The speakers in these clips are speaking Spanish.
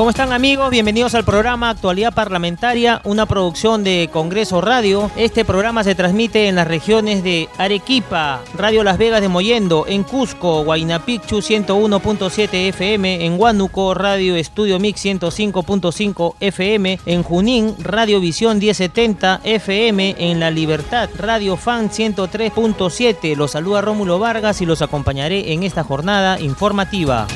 ¿Cómo están amigos? Bienvenidos al programa Actualidad Parlamentaria, una producción de Congreso Radio. Este programa se transmite en las regiones de Arequipa, Radio Las Vegas de Moyendo, en Cusco, Huaynapichu 101.7 FM, en Huánuco, Radio Estudio Mix 105.5 FM, en Junín, Radio Visión 1070 FM, en La Libertad, Radio Fan 103.7. Los saluda Rómulo Vargas y los acompañaré en esta jornada informativa.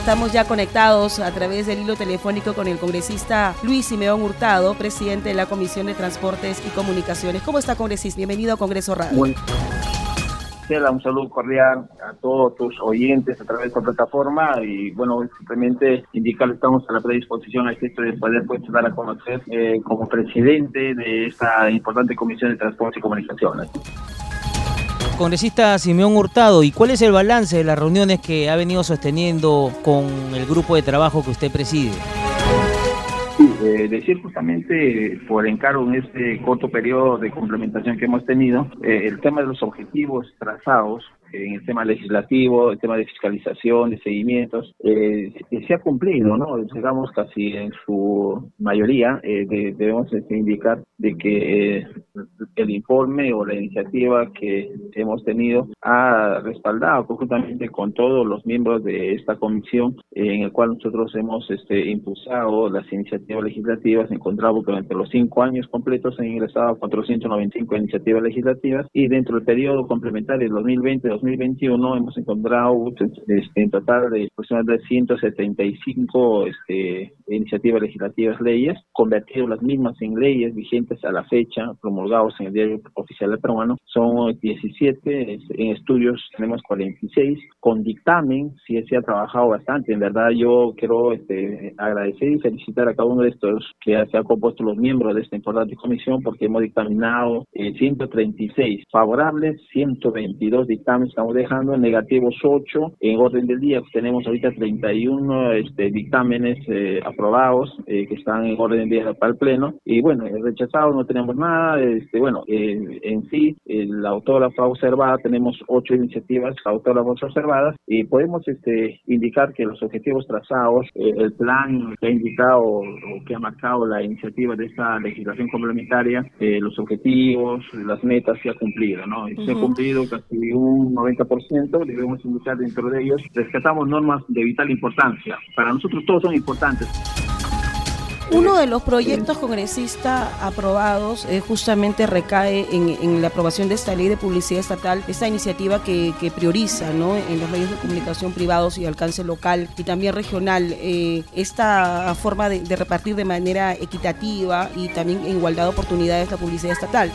Estamos ya conectados a través del hilo telefónico con el congresista Luis Simeón Hurtado, presidente de la Comisión de Transportes y Comunicaciones. ¿Cómo está, congresista? Bienvenido a Congreso Radio. Un saludo cordial a todos tus oyentes a través de esta plataforma y bueno, simplemente indicarles estamos a la predisposición a esto de poder pues, dar a conocer eh, como presidente de esta importante Comisión de Transportes y Comunicaciones congresista Simeón Hurtado, ¿y cuál es el balance de las reuniones que ha venido sosteniendo con el grupo de trabajo que usted preside? Sí, eh, decir justamente por encargo en este corto periodo de complementación que hemos tenido, eh, el tema de los objetivos trazados en el tema legislativo, el tema de fiscalización, de seguimientos, eh, se ha cumplido, ¿no? Digamos casi en su mayoría, eh, debemos este, indicar de que eh, el informe o la iniciativa que hemos tenido ha respaldado conjuntamente con todos los miembros de esta comisión, en el cual nosotros hemos este, impulsado las iniciativas legislativas, encontramos que durante los cinco años completos han ingresado 495 iniciativas legislativas y dentro del periodo complementario 2020 2021 hemos encontrado este, en total de aproximadamente 175 este, iniciativas legislativas, leyes, convertido las mismas en leyes vigentes a la fecha, promulgados en el diario oficial del peruano, son 17, en estudios tenemos 46, con dictamen, sí se ha trabajado bastante, en verdad yo quiero este, agradecer y felicitar a cada uno de estos que se han compuesto los miembros de esta importante comisión porque hemos dictaminado 136 eh, favorables, 122 dictámenes estamos dejando, en negativos 8, en orden del día tenemos ahorita 31 este, dictámenes eh, aprobados eh, que están en orden del día para el Pleno, y bueno, rechazados no tenemos nada, este, bueno, eh, en sí, la autógrafa observada, tenemos 8 iniciativas autógrafas observadas, y podemos este, indicar que los objetivos trazados, el plan que ha indicado o que ha marcado la iniciativa de esta legislación complementaria, los objetivos, las metas se ha cumplido, ¿no? Se ha cumplido casi un 90%, debemos indicar dentro de ellos, rescatamos normas de vital importancia. Para nosotros todos son importantes. Uno de los proyectos congresistas aprobados eh, justamente recae en, la aprobación de esta ley de publicidad estatal, esta iniciativa que, prioriza ¿no? en los medios de comunicación privados y alcance local y también regional eh, esta forma de, de repartir de manera equitativa y también en igualdad de oportunidades la publicidad estatal.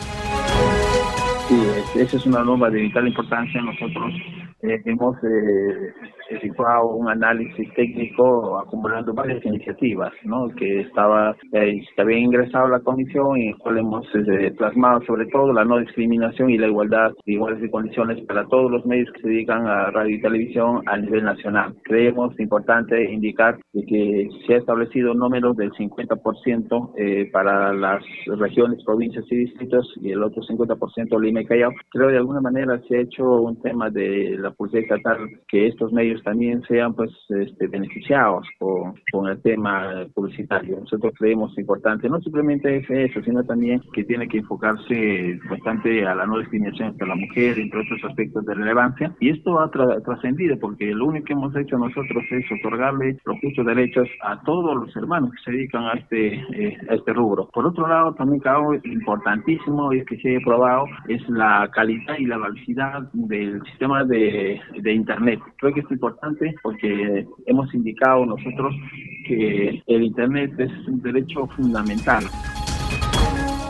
Esa es una norma de vital importancia. Nosotros eh, hemos eh, efectuado un análisis técnico acumulando varias iniciativas, ¿no? Que estaba, eh, se había ingresado la comisión y en el cual hemos eh, plasmado sobre todo la no discriminación y la igualdad de de condiciones para todos los medios que se dedican a radio y televisión a nivel nacional. Creemos importante indicar que se ha establecido un número del 50% eh, para las regiones, provincias y distritos y el otro 50% Lima y Callao. Creo de alguna manera se ha hecho un tema de la publicidad estatal que estos medios también sean pues este, beneficiados con, con el tema publicitario. Nosotros creemos importante, no simplemente es eso, sino también que tiene que enfocarse bastante a la no discriminación entre la mujer, entre otros aspectos de relevancia. Y esto ha trascendido porque lo único que hemos hecho nosotros es otorgarle los justos derechos a todos los hermanos que se dedican a este, eh, a este rubro. Por otro lado, también algo importantísimo y es que se ha probado es la calidad y la velocidad del sistema de, de Internet. Creo que es importante porque hemos indicado nosotros que el Internet es un derecho fundamental.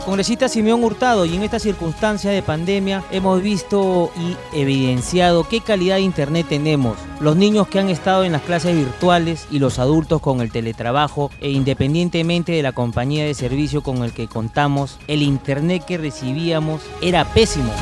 Congresista Simeón Hurtado, y en esta circunstancia de pandemia hemos visto y evidenciado qué calidad de Internet tenemos. Los niños que han estado en las clases virtuales y los adultos con el teletrabajo e independientemente de la compañía de servicio con el que contamos, el Internet que recibíamos era pésimo.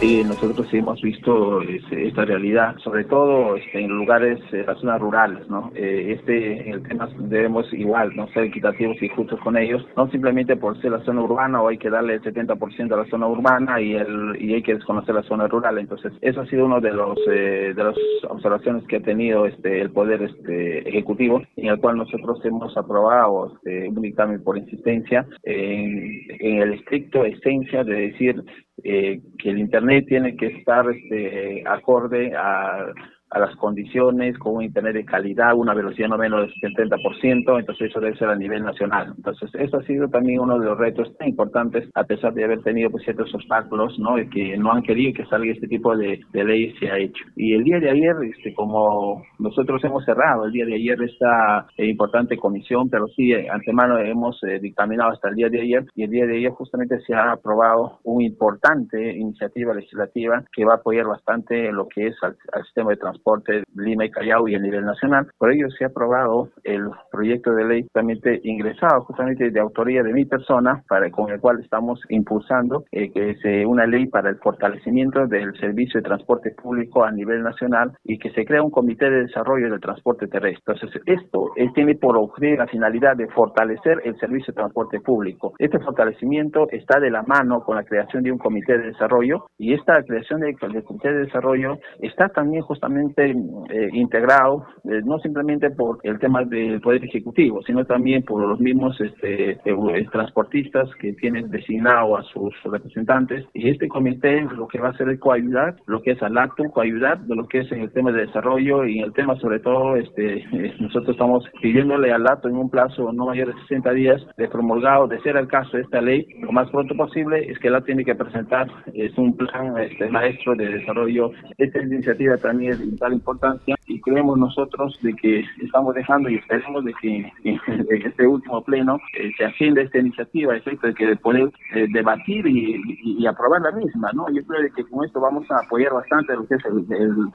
Sí, nosotros hemos visto este, esta realidad, sobre todo este, en lugares, en las zonas rurales, ¿no? Eh, este, el tema debemos igual, no ser equitativos y justos con ellos, no simplemente por ser la zona urbana o hay que darle el 70% a la zona urbana y el y hay que desconocer la zona rural. Entonces, eso ha sido uno de los eh, de las observaciones que ha tenido este el poder este ejecutivo, en el cual nosotros hemos aprobado este, un dictamen por insistencia en, en el estricto esencia de decir eh, que el Internet tiene que estar este, acorde a a las condiciones, con un internet de calidad, una velocidad no menos del 70%, entonces eso debe ser a nivel nacional. Entonces, eso ha sido también uno de los retos tan importantes, a pesar de haber tenido pues, ciertos obstáculos, ¿no? Y que no han querido que salga este tipo de, de ley se ha hecho. Y el día de ayer, este, como nosotros hemos cerrado el día de ayer esta eh, importante comisión, pero sí, eh, antemano hemos eh, dictaminado hasta el día de ayer, y el día de ayer justamente se ha aprobado una importante iniciativa legislativa que va a apoyar bastante lo que es al, al sistema de transporte transporte Lima y Callao y a nivel nacional. Por ello se ha aprobado el proyecto de ley justamente ingresado justamente de autoría de mi persona, para con el cual estamos impulsando eh, que sea una ley para el fortalecimiento del servicio de transporte público a nivel nacional y que se crea un comité de desarrollo del transporte terrestre. Entonces, esto eh, tiene por objetivo la finalidad de fortalecer el servicio de transporte público. Este fortalecimiento está de la mano con la creación de un comité de desarrollo y esta creación del comité de desarrollo está también justamente eh, integrado, eh, no simplemente por el tema del Poder Ejecutivo, sino también por los mismos este, eh, transportistas que tienen designado a sus representantes. Y este comité lo que va a hacer es coayudar lo que es al acto, coayudar de lo que es en el tema de desarrollo y en el tema sobre todo, este, nosotros estamos pidiéndole al acto en un plazo no mayor de 60 días de promulgado, de ser el caso de esta ley, lo más pronto posible, es que la tiene que presentar es un plan este, maestro de desarrollo. Esta iniciativa también es importancia y creemos nosotros de que estamos dejando y esperemos de que en este último pleno eh, se ascienda esta iniciativa, efecto de que poder eh, debatir y, aprobar la misma, ¿no? Yo creo que con esto vamos a apoyar bastante lo que es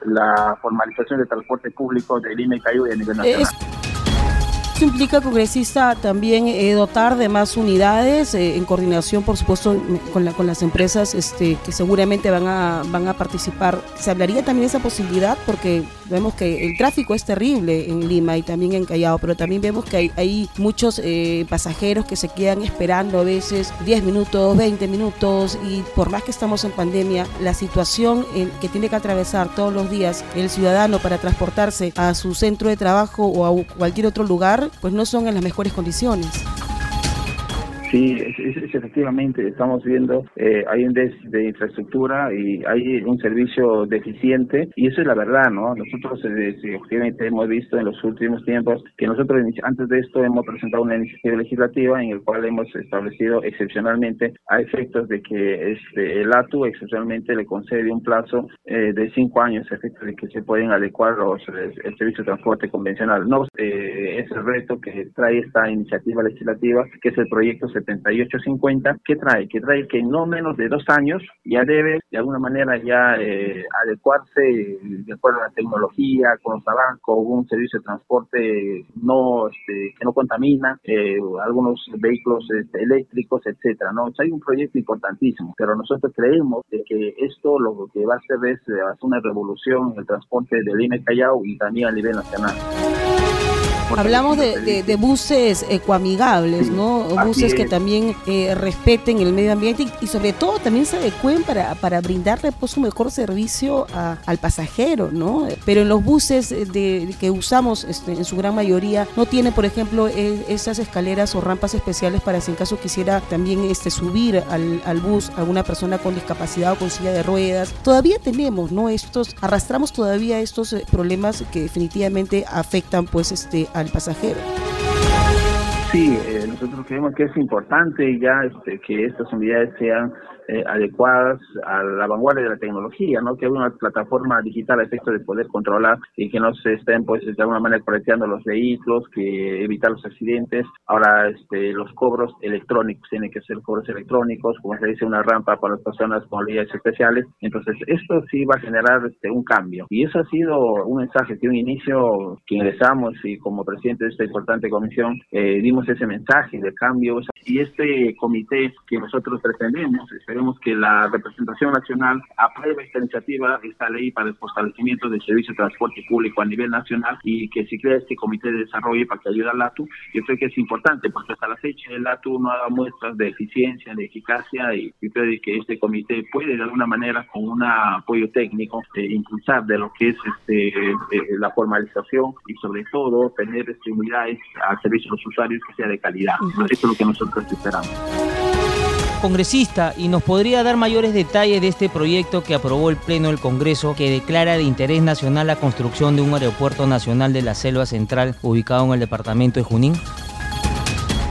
la formalización del transporte público de Lima y Cayuya a nivel nacional implica, congresista, también eh, dotar de más unidades eh, en coordinación, por supuesto, con, la, con las empresas este, que seguramente van a, participar. ¿Se hablaría también de esa posibilidad? Porque vemos que el tráfico es terrible en Lima y también en Callao, pero también vemos que hay, hay muchos eh, pasajeros que se quedan esperando a veces 10 minutos, 20 minutos y por más que estamos en pandemia, la situación en, que tiene que atravesar todos los días el ciudadano para transportarse a su centro de trabajo o a cualquier otro lugar pues no son en las mejores condiciones. Sí, es, efectivamente, estamos viendo, eh, hay un déficit de infraestructura y hay un servicio deficiente y eso es la verdad, ¿no? Nosotros eh, obviamente hemos visto en los últimos tiempos que nosotros antes de esto hemos presentado una iniciativa legislativa en el cual hemos establecido excepcionalmente a efectos de que este, el ATU excepcionalmente le concede un plazo eh, de cinco años a efectos de que se pueden adecuar los, el, servicio de transporte convencional. No, eh, es el reto que trae esta iniciativa legislativa, que es el proyecto 7850, ¿qué trae? Que trae que no menos de dos años ya debe de alguna manera ya eh, adecuarse de acuerdo a la tecnología, con los avances, con un servicio de transporte no este, que no contamina, eh, algunos vehículos este, eléctricos, etcétera, ¿no? hay un proyecto importantísimo, pero nosotros creemos de que esto lo que va a hacer es eh, hacer una revolución en el transporte de Lima Callao y también a nivel nacional. Hablamos de, buses ecoamigables, ¿no? Buses que también eh, respeten el medio ambiente y, sobre todo también se adecuen para, para brindarle pues, un mejor servicio al pasajero, ¿no? Pero en los buses de, que usamos este, en su gran mayoría no tiene, por ejemplo, e, esas escaleras o rampas especiales para si en caso quisiera también este, subir al, al bus alguna persona con discapacidad o con silla de ruedas. Todavía tenemos, ¿no? Estos, arrastramos todavía estos eh, problemas que definitivamente afectan pues este al pasajero. Sí, eh, nosotros creemos que es importante ya este, que estas unidades sean eh, adecuadas a la vanguardia de la tecnología, ¿no? Que haya una plataforma digital a efecto de poder controlar y que no se estén, pues, de alguna manera correteando los vehículos, que evitar los accidentes. Ahora, este, los cobros electrónicos, tienen que ser cobros electrónicos, como se dice, una rampa para las personas con habilidades especiales. Entonces, esto sí va a generar este, un cambio. Y eso ha sido un mensaje que un inicio que ingresamos y como presidente de esta importante comisión eh, dimos ese mensaje de cambio, y este comité que nosotros pretendemos, esperemos que la representación nacional apruebe esta iniciativa, esta ley para el fortalecimiento del servicio de transporte público a nivel nacional y que se crea este comité de desarrollo para que ayude al LATU. Yo creo que es importante porque hasta la fecha el LATU no ha dado muestras de eficiencia, de eficacia y, creo que este comité puede de alguna manera con un apoyo técnico eh, impulsar de lo que es este, eh, la formalización y sobre todo tener unidades al servicio de los usuarios que sea de calidad. Eso es lo que nosotros congresista y nos podría dar mayores detalles de este proyecto que aprobó el Pleno del Congreso que declara de interés nacional la construcción de un aeropuerto nacional de la Selva Central ubicado en el departamento de Junín?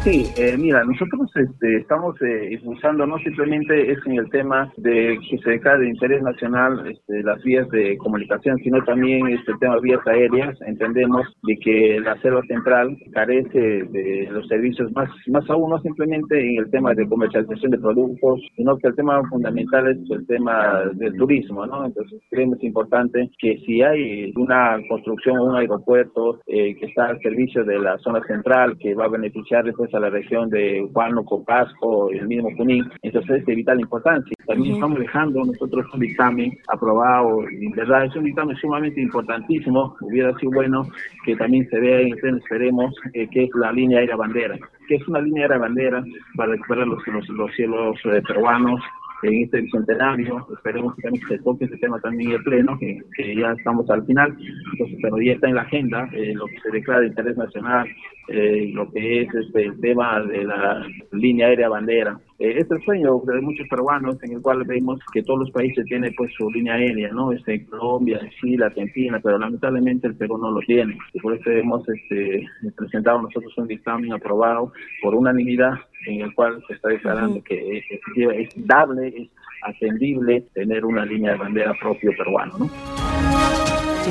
Sí, eh, mira, nosotros este, estamos eh, impulsando no simplemente es en el tema de que se declare de interés nacional este, las vías de comunicación, sino también este tema de vías aéreas. Entendemos de que la selva central carece de los servicios más, más aún no simplemente en el tema de comercialización de productos, sino que el tema fundamental es el tema del turismo, ¿no? Entonces creemos importante que si hay una construcción, un aeropuerto eh, que está al servicio de la zona central, que va a beneficiar después a la región de Huánuco, Pasco, el mismo Junín. Entonces es de vital importancia. También estamos dejando nosotros un dictamen aprobado, y en verdad es un dictamen sumamente importantísimo. Hubiera sido bueno que también se vea el esperemos, eh, que es la línea aérea bandera, que es una línea aérea bandera para recuperar los, los, cielos eh, peruanos en este bicentenario. Esperemos que también se toque ese tema también en Pleno, que, ya estamos al final, entonces, pero ya está en la agenda eh, lo que se declara de interés nacional, eh, lo que es este, el tema de la línea aérea bandera. Eh, es el sueño de muchos peruanos en el cual vemos que todos los países tienen pues su línea aérea, ¿no? Este, Colombia, Chile, Argentina, pero lamentablemente el Perú no lo tiene. Y por eso hemos este, presentado nosotros un dictamen aprobado por unanimidad en el cual se está declarando que es, es, dable, es atendible tener una línea de bandera propio peruano, ¿no?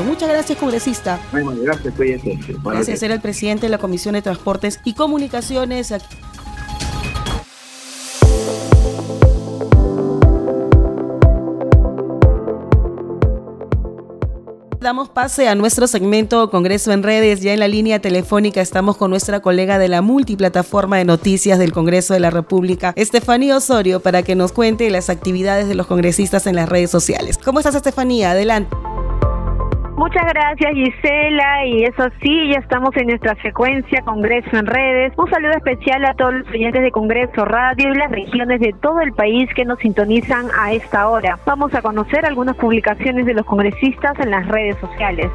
Muchas gracias, congresista. Bueno, gracias, Gracias, ser el presidente de la Comisión de Transportes y Comunicaciones. Damos pase a nuestro segmento Congreso en redes. Ya en la línea telefónica estamos con nuestra colega de la multiplataforma de noticias del Congreso de la República, Estefanía Osorio, para que nos cuente las actividades de los congresistas en las redes sociales. ¿Cómo estás, Estefanía? Adelante. Muchas gracias Gisela y eso sí, ya estamos en nuestra secuencia Congreso en redes. Un saludo especial a todos los oyentes de Congreso Radio y las regiones de todo el país que nos sintonizan a esta hora. Vamos a conocer algunas publicaciones de los congresistas en las redes sociales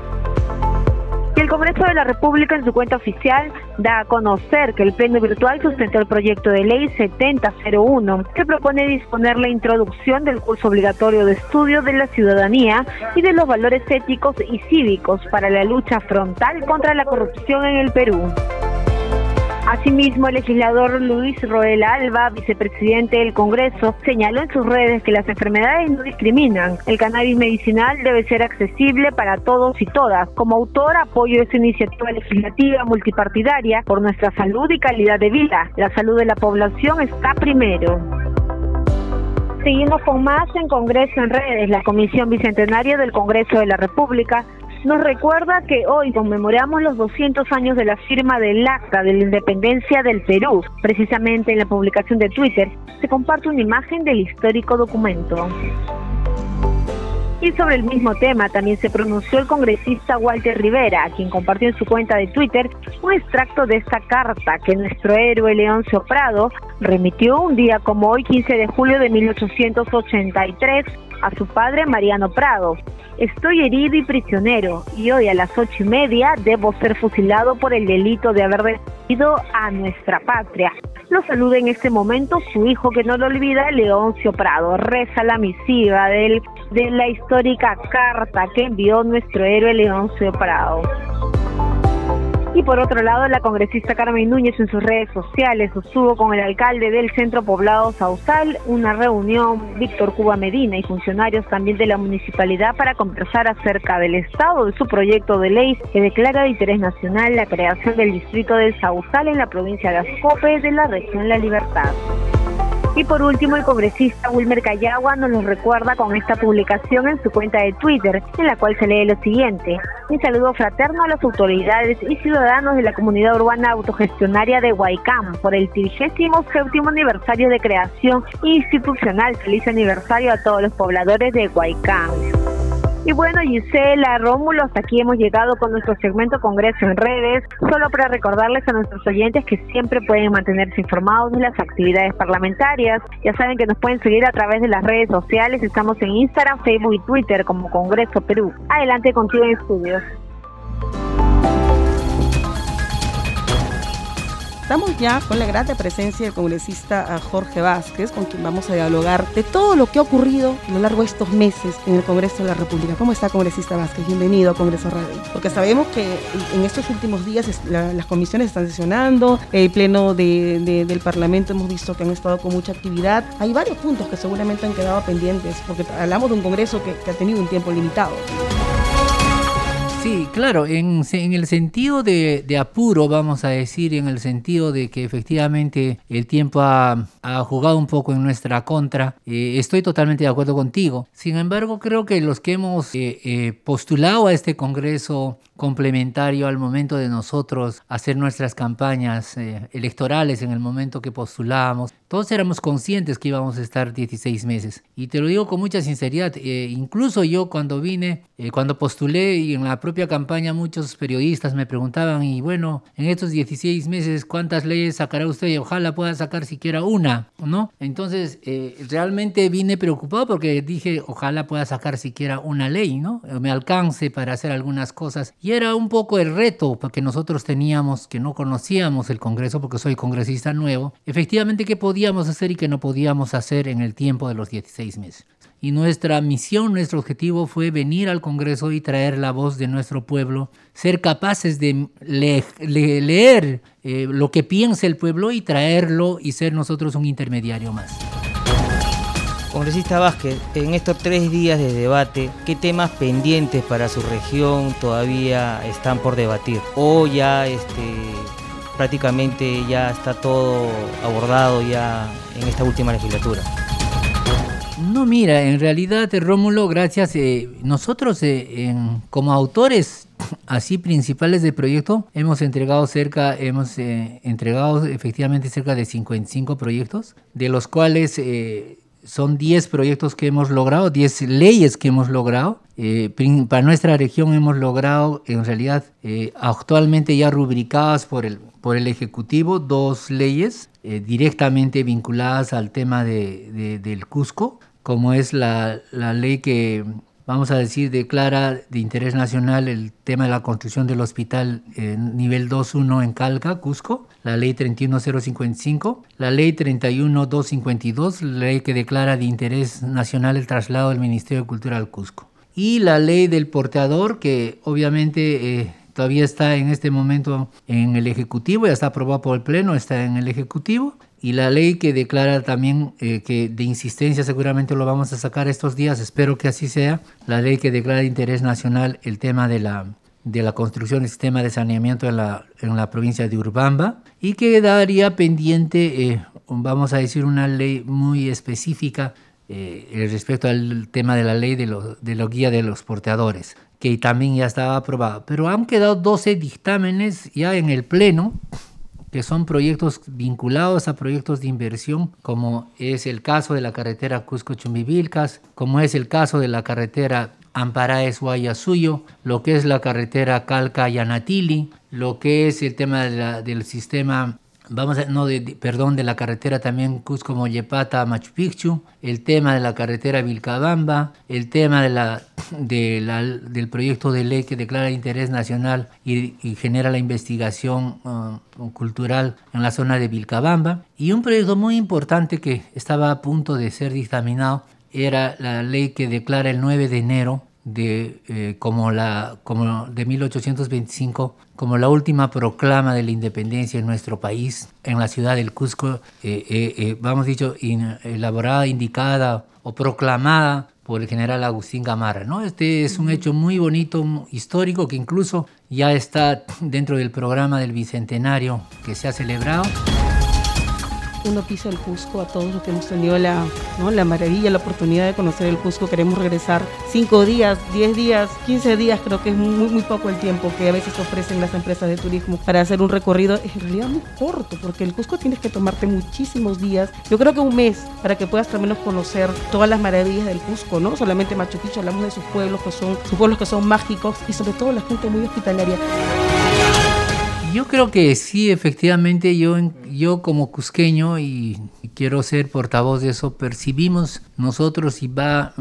el Congreso de la República en su cuenta oficial da a conocer que el Pleno Virtual sustentó el proyecto de ley 7001 que propone disponer la introducción del curso obligatorio de estudio de la ciudadanía y de los valores éticos y cívicos para la lucha frontal contra la corrupción en el Perú. Asimismo, el legislador Luis Roel Alba, vicepresidente del Congreso, señaló en sus redes que las enfermedades no discriminan. El cannabis medicinal debe ser accesible para todos y todas. Como autor, apoyo esta iniciativa legislativa multipartidaria por nuestra salud y calidad de vida. La salud de la población está primero. Seguimos con más en Congreso en Redes. La Comisión Bicentenaria del Congreso de la República nos recuerda que hoy conmemoramos los 200 años de la firma del Acta de la Independencia del Perú. Precisamente en la publicación de Twitter se comparte una imagen del histórico documento. Y sobre el mismo tema también se pronunció el congresista Walter Rivera, quien compartió en su cuenta de Twitter un extracto de esta carta que nuestro héroe Leoncio Prado remitió un día como hoy 15 de julio de 1883 a su padre Mariano Prado. Estoy herido y prisionero y hoy a las ocho y media debo ser fusilado por el delito de haber defendido a nuestra patria. Lo saluda en este momento su hijo que no lo olvida, Leoncio Prado. Reza la misiva de la histórica carta que envió nuestro héroe Leoncio Prado. Y por otro lado, la congresista Carmen Núñez en sus redes sociales sostuvo con el alcalde del centro poblado Sausal una reunión, Víctor Cuba Medina y funcionarios también de la municipalidad para conversar acerca del estado de su proyecto de ley que declara de interés nacional la creación del distrito de Sausal en la provincia de Ascope de la región La Libertad. Y por último, el congresista Wilmer Cayagua nos lo recuerda con esta publicación en su cuenta de Twitter, en la cual se lee lo siguiente. Un saludo fraterno a las autoridades y ciudadanos de la comunidad urbana autogestionaria de Huaycán por el 37 aniversario de creación institucional. Feliz aniversario a todos los pobladores de Huaycán. Y bueno, Gisela, Rómulo, hasta aquí hemos llegado con nuestro segmento Congreso en redes, solo para recordarles a nuestros oyentes que siempre pueden mantenerse informados de las actividades parlamentarias. Ya saben que nos pueden seguir a través de las redes sociales, estamos en Instagram, Facebook y Twitter como Congreso Perú. Adelante contigo en estudios. Estamos ya con la grata presencia del congresista Jorge Vázquez, con quien vamos a dialogar de todo lo que ha ocurrido a lo largo de estos meses en el Congreso de la República. ¿Cómo está, congresista Vázquez? Bienvenido a Congreso Radio. Porque sabemos que en estos últimos días las comisiones están sesionando, el Pleno del Parlamento hemos visto que han estado con mucha actividad. Hay varios puntos que seguramente han quedado pendientes, porque hablamos de un Congreso que ha tenido un tiempo limitado. Sí, claro, en, el sentido de, apuro, vamos a decir, en el sentido de que efectivamente el tiempo ha, jugado un poco en nuestra contra, eh, estoy totalmente de acuerdo contigo. Sin embargo, creo que los que hemos eh, eh, postulado a este Congreso complementario al momento de nosotros hacer nuestras campañas electorales en el momento que postulábamos, todos éramos conscientes que íbamos a estar 16 meses. Y te lo digo con mucha sinceridad, incluso yo cuando vine, cuando postulé y en la propia campaña muchos periodistas me preguntaban, y bueno, en estos 16 meses, ¿cuántas leyes sacará usted? Ojalá pueda sacar siquiera una, ¿no? Entonces, eh, realmente vine preocupado porque dije, ojalá pueda sacar siquiera una ley, ¿no? Me alcance para hacer algunas cosas. Y era un poco el reto porque nosotros teníamos, que no conocíamos el Congreso, porque soy congresista nuevo, efectivamente qué podíamos hacer y qué no podíamos hacer en el tiempo de los 16 meses y nuestra misión, nuestro objetivo fue venir al Congreso y traer la voz de nuestro pueblo, ser capaces de leer eh, lo que piensa el pueblo y traerlo y ser nosotros un intermediario más. Congresista Vázquez, en estos tres días de debate, ¿qué temas pendientes para su región todavía están por debatir? ¿O ya este, prácticamente ya está todo abordado ya en esta última legislatura? No, mira, en realidad, Rómulo, gracias. Eh, nosotros, eh, como autores así principales del proyecto, hemos entregado cerca, hemos eh, entregado efectivamente cerca de 55 proyectos, de los cuales son 10 proyectos que hemos logrado, 10 leyes que hemos logrado. para nuestra región hemos logrado, en realidad, actualmente ya rubricadas por el, por el Ejecutivo, dos leyes directamente vinculadas al tema de, del Cusco como es la, ley que, vamos a decir, declara de interés nacional el tema de la construcción del hospital en nivel 2.1 en Calca, Cusco, la ley 31055, la ley 31252, la ley que declara de interés nacional el traslado del Ministerio de Cultura al Cusco, y la ley del porteador, que obviamente... Eh, todavía está en este momento en el Ejecutivo, ya está aprobado por el Pleno, está en el Ejecutivo, y la ley que declara también eh, que de insistencia seguramente lo vamos a sacar estos días, espero que así sea, la ley que declara de interés nacional el tema de la, de la construcción del sistema de saneamiento en la, en la provincia de Urbamba y que daría pendiente, eh, vamos a decir, una ley muy específica eh, respecto al tema de la ley de, lo, de la guía de los porteadores, que también ya estaba aprobada. Pero han quedado 12 dictámenes ya en el Pleno que son proyectos vinculados a proyectos de inversión, como es el caso de la carretera Cusco-Chumbivilcas, como es el caso de la carretera Amparaes-Guayasuyo, lo que es la carretera Calca-Yanatili, lo que es el tema del sistema vamos a, no, de, perdón, de la carretera también Cusco-Mollepata Machu Picchu, el tema de la carretera Vilcabamba, el tema de la, de la, del proyecto de ley que declara interés nacional y, genera la investigación uh, cultural en la zona de Vilcabamba, y un proyecto muy importante que estaba a punto de ser dictaminado era la ley que declara el 9 de enero de, eh, como, la, como de 1825 como la última proclama de la independencia en nuestro país, en la ciudad del Cusco, eh, eh, vamos dicho, elaborada, indicada o proclamada por el general Agustín Gamarra. ¿no? Este es un hecho muy bonito, histórico, que incluso ya está dentro del programa del Bicentenario que se ha celebrado. Uno pisa el Cusco, a todos los que hemos tenido la, ¿no? la maravilla, la oportunidad de conocer el Cusco, queremos regresar cinco días, diez días, quince días, creo que es muy, muy poco el tiempo que a veces ofrecen las empresas de turismo para hacer un recorrido, en realidad muy corto, porque el Cusco tienes que tomarte muchísimos días, yo creo que un mes, para que puedas al menos conocer todas las maravillas del Cusco, ¿no? Solamente Machu Picchu, hablamos de sus pueblos que son, sus pueblos que son mágicos y sobre todo la gente muy hospitalaria. Yo creo que sí, efectivamente, yo, yo como cusqueño y quiero ser portavoz de eso, percibimos nosotros y va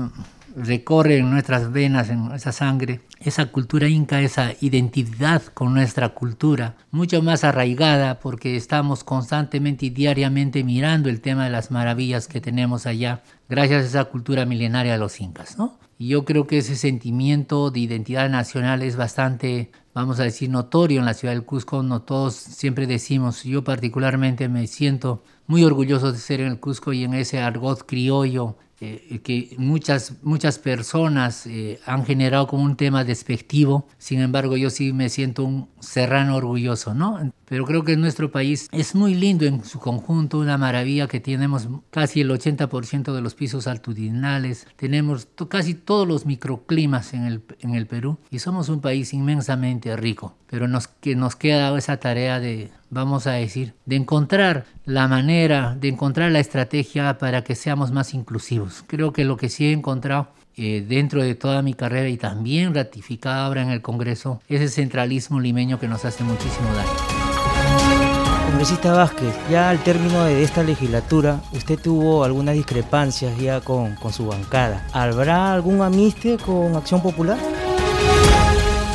recorre en nuestras venas, en esa sangre, esa cultura inca, esa identidad con nuestra cultura, mucho más arraigada porque estamos constantemente y diariamente mirando el tema de las maravillas que tenemos allá, gracias a esa cultura milenaria de los incas, ¿no? Y yo creo que ese sentimiento de identidad nacional es bastante vamos a decir, notorio en la ciudad del Cusco. No todos siempre decimos, yo particularmente me siento muy orgulloso de ser en el Cusco y en ese argot criollo eh, que muchas, muchas personas eh, han generado como un tema despectivo. Sin embargo, yo sí me siento un serrano orgulloso, ¿no? Pero creo que nuestro país es muy lindo en su conjunto, una maravilla que tenemos casi el 80% de los pisos altitudinales, tenemos casi todos los microclimas en el, en el Perú y somos un país inmensamente rico. Pero nos, que nos queda esa tarea de, vamos a decir, de encontrar la manera, de encontrar la estrategia para que seamos más inclusivos. Creo que lo que sí he encontrado eh, dentro de toda mi carrera y también ratificada ahora en el Congreso, ese centralismo limeño que nos hace muchísimo daño. Congresista Vázquez, ya al término de esta legislatura, usted tuvo algunas discrepancias ya con, su bancada. ¿Habrá algún amiste con Acción Popular?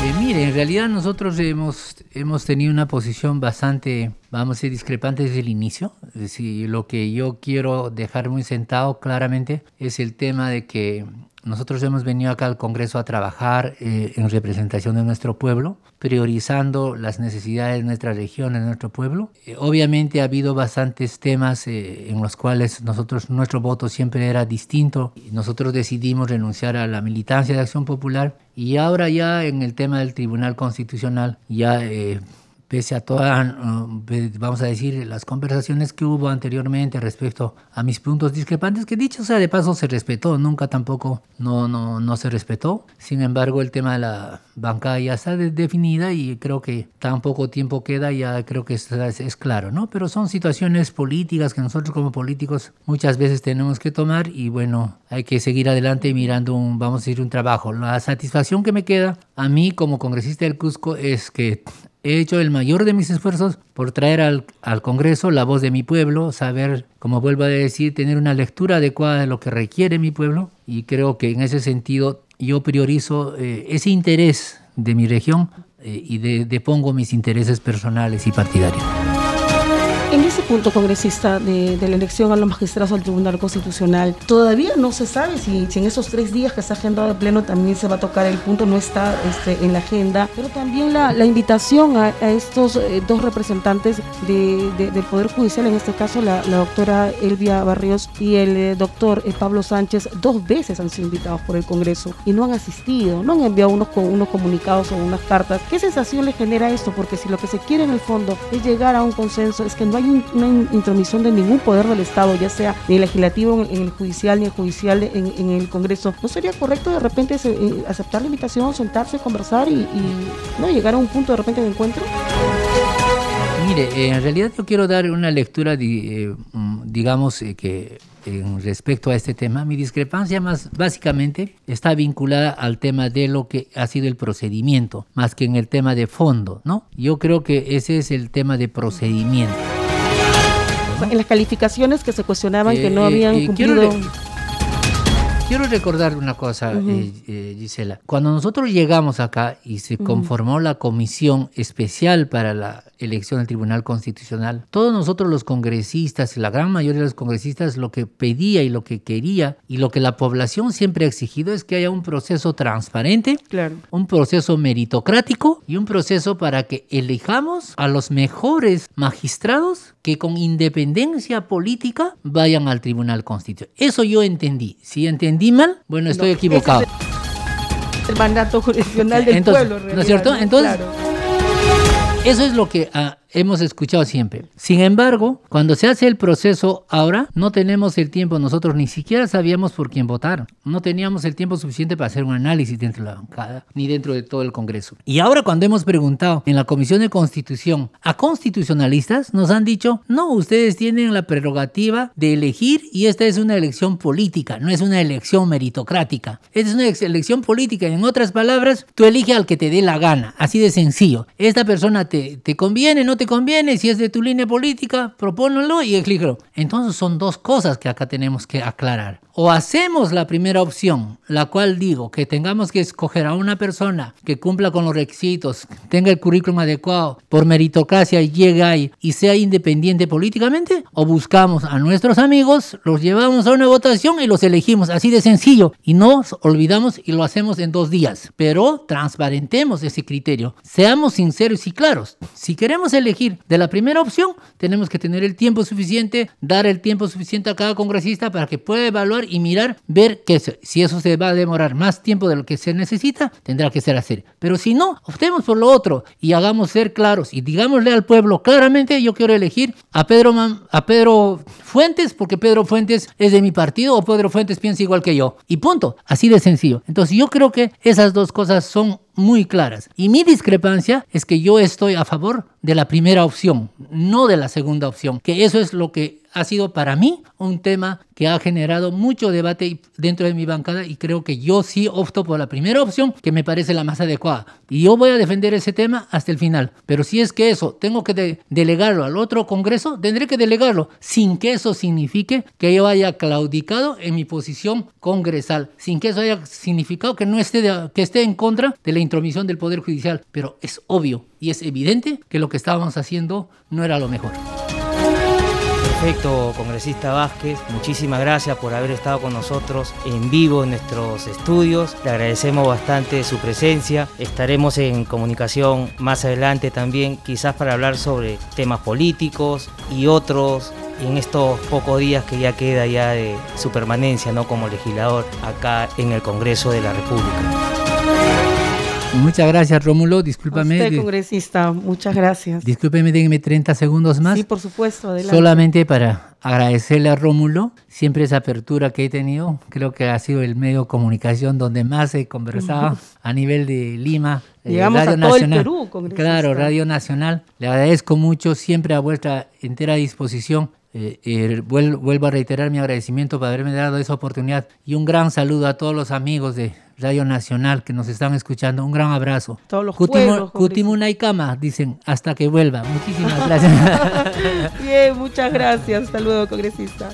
Eh, mire, en realidad nosotros hemos, hemos tenido una posición bastante, vamos a decir, discrepante desde el inicio. Es decir, lo que yo quiero dejar muy sentado claramente es el tema de que nosotros hemos venido acá al Congreso a trabajar eh, en representación de nuestro pueblo, priorizando las necesidades de nuestra región, de nuestro pueblo. Eh, obviamente ha habido bastantes temas eh, en los cuales nosotros, nuestro voto siempre era distinto. Nosotros decidimos renunciar a la militancia de Acción Popular y ahora ya en el tema del Tribunal Constitucional ya pese a todas, vamos a decir, las conversaciones que hubo anteriormente respecto a mis puntos discrepantes, que dicho sea de paso se respetó, nunca tampoco no, no, no se respetó. Sin embargo, el tema de la bancada ya está definida y creo que tan poco tiempo queda, ya creo que es, es claro, ¿no? Pero son situaciones políticas que nosotros como políticos muchas veces tenemos que tomar y bueno, hay que seguir adelante mirando un, vamos a decir, un trabajo. La satisfacción que me queda a mí como congresista del Cusco es que He hecho el mayor de mis esfuerzos por traer al, al, Congreso la voz de mi pueblo, saber, como vuelvo a decir, tener una lectura adecuada de lo que requiere mi pueblo y creo que en ese sentido yo priorizo eh, ese interés de mi región eh, y depongo mis intereses personales y partidarios. Punto, congresista, de, la elección a los magistrados del Tribunal Constitucional, todavía no se sabe si, en esos tres días que está agendado de pleno también se va a tocar el punto, no está este, en la agenda, pero también la, invitación a, estos eh, dos representantes del Poder Judicial, en este caso la, doctora Elvia Barrios y el eh, doctor eh, Pablo Sánchez, dos veces han sido invitados por el Congreso y no han asistido, no han enviado unos, unos comunicados o unas cartas. ¿Qué sensación le genera esto? Porque si lo que se quiere en el fondo es llegar a un consenso, es que no hay una intromisión de ningún poder del Estado, ya sea ni legislativo en el judicial ni el judicial en, el Congreso. ¿No sería correcto de repente eh, aceptar la invitación, sentarse, conversar y, ¿no? llegar a un punto de repente de encuentro? Mire, eh, en realidad yo quiero dar una lectura, eh, mm, digamos, que en respecto a este tema, mi discrepancia más básicamente está vinculada al tema de lo que ha sido el procedimiento, más que en el tema de fondo, ¿no? Yo creo que ese es el tema de procedimiento. En las calificaciones que se cuestionaban que no eh, habían eh, cumplido... Quiero recordar una cosa, eh, eh, Gisela. Cuando nosotros llegamos acá y se conformó la comisión especial para la elección del Tribunal Constitucional, todos nosotros los congresistas, la gran mayoría de los congresistas, lo que pedía y lo que quería y lo que la población siempre ha exigido es que haya un proceso transparente, un proceso meritocrático y un proceso para que elijamos a los mejores magistrados que con independencia política vayan al Tribunal Constitucional. Eso yo entendí. Si entendí mal? Bueno, estoy equivocado. el mandato jurisdiccional del pueblo. ¿No es cierto? Entonces, eso es lo que a, hemos escuchado siempre. Sin embargo, cuando se hace el proceso ahora, no tenemos el tiempo, nosotros ni siquiera sabíamos por quién votar. No teníamos el tiempo suficiente para hacer un análisis dentro de la bancada, ni dentro de todo el Congreso. Y ahora cuando hemos preguntado en la Comisión de Constitución a constitucionalistas, nos han dicho, no, ustedes tienen la prerrogativa de elegir y esta es una elección política, no es una elección meritocrática. Esta es una elección política. En otras palabras, tú eliges al que te dé la gana, así de sencillo. Esta persona te, te conviene, no te conviene, si es de tu línea política, propónelo y elígelo. Entonces son dos cosas que acá tenemos que aclarar. O hacemos la primera opción, la cual digo que tengamos que escoger a una persona que cumpla con los requisitos, tenga el currículum adecuado, por meritocracia llegue ahí y sea independiente políticamente, o buscamos a nuestros amigos, los llevamos a una votación y los elegimos, así de sencillo, y nos olvidamos y lo hacemos en dos días. Pero transparentemos ese criterio, seamos sinceros y claros. Si queremos elegir de la primera opción, tenemos que tener el tiempo suficiente, dar el tiempo suficiente a cada congresista para que pueda evaluar y mirar, ver que si eso se va a demorar más tiempo de lo que se necesita, tendrá que ser así. Pero si no, optemos por lo otro y hagamos ser claros y digámosle al pueblo claramente, yo quiero elegir a Pedro, a Pedro Fuentes porque Pedro Fuentes es de mi partido o Pedro Fuentes piensa igual que yo. Y punto, así de sencillo. Entonces yo creo que esas dos cosas son muy claras. Y mi discrepancia es que yo estoy a favor de la primera opción, no de la segunda opción, que eso es lo que ha sido para mí un tema que ha generado mucho debate dentro de mi bancada y creo que yo sí opto por la primera opción que me parece la más adecuada. Y yo voy a defender ese tema hasta el final. Pero si es que eso tengo que delegarlo al otro Congreso, tendré que delegarlo sin que eso signifique que yo haya claudicado en mi posición congresal, sin que eso haya significado que no esté, que esté en contra de la intromisión del Poder Judicial. Pero es obvio y es evidente que lo que estábamos haciendo no era lo mejor. Perfecto, congresista Vázquez. Muchísimas gracias por haber estado con nosotros en vivo en nuestros estudios. Le agradecemos bastante su presencia. Estaremos en comunicación más adelante también, quizás para hablar sobre temas políticos y otros en estos pocos días que ya queda ya de su permanencia ¿no? como legislador acá en el Congreso de la República. Muchas gracias, Rómulo. Discúlpame. usted, congresista, muchas gracias. Discúlpeme, déjeme 30 segundos más. Sí, por supuesto. Adelante. Solamente para agradecerle a Rómulo siempre esa apertura que he tenido. Creo que ha sido el medio de comunicación donde más he conversado a nivel de Lima. Eh, Llegamos Radio a todo Nacional. el Perú, congresista. Claro, Radio Nacional. Le agradezco mucho, siempre a vuestra entera disposición. Eh, eh, vuelvo a reiterar mi agradecimiento por haberme dado esa oportunidad y un gran saludo a todos los amigos de Radio Nacional que nos están escuchando. Un gran abrazo. Todos los y cama dicen, hasta que vuelva. Muchísimas gracias. Bien, muchas gracias. Hasta luego, congresista.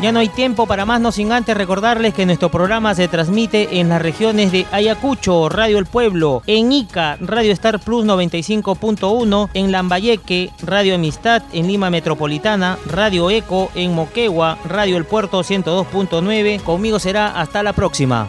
Ya no hay tiempo para más, no sin antes recordarles que nuestro programa se transmite en las regiones de Ayacucho, Radio El Pueblo, en Ica, Radio Star Plus 95.1, en Lambayeque, Radio Amistad, en Lima Metropolitana, Radio Eco, en Moquegua, Radio El Puerto 102.9. Conmigo será hasta la próxima.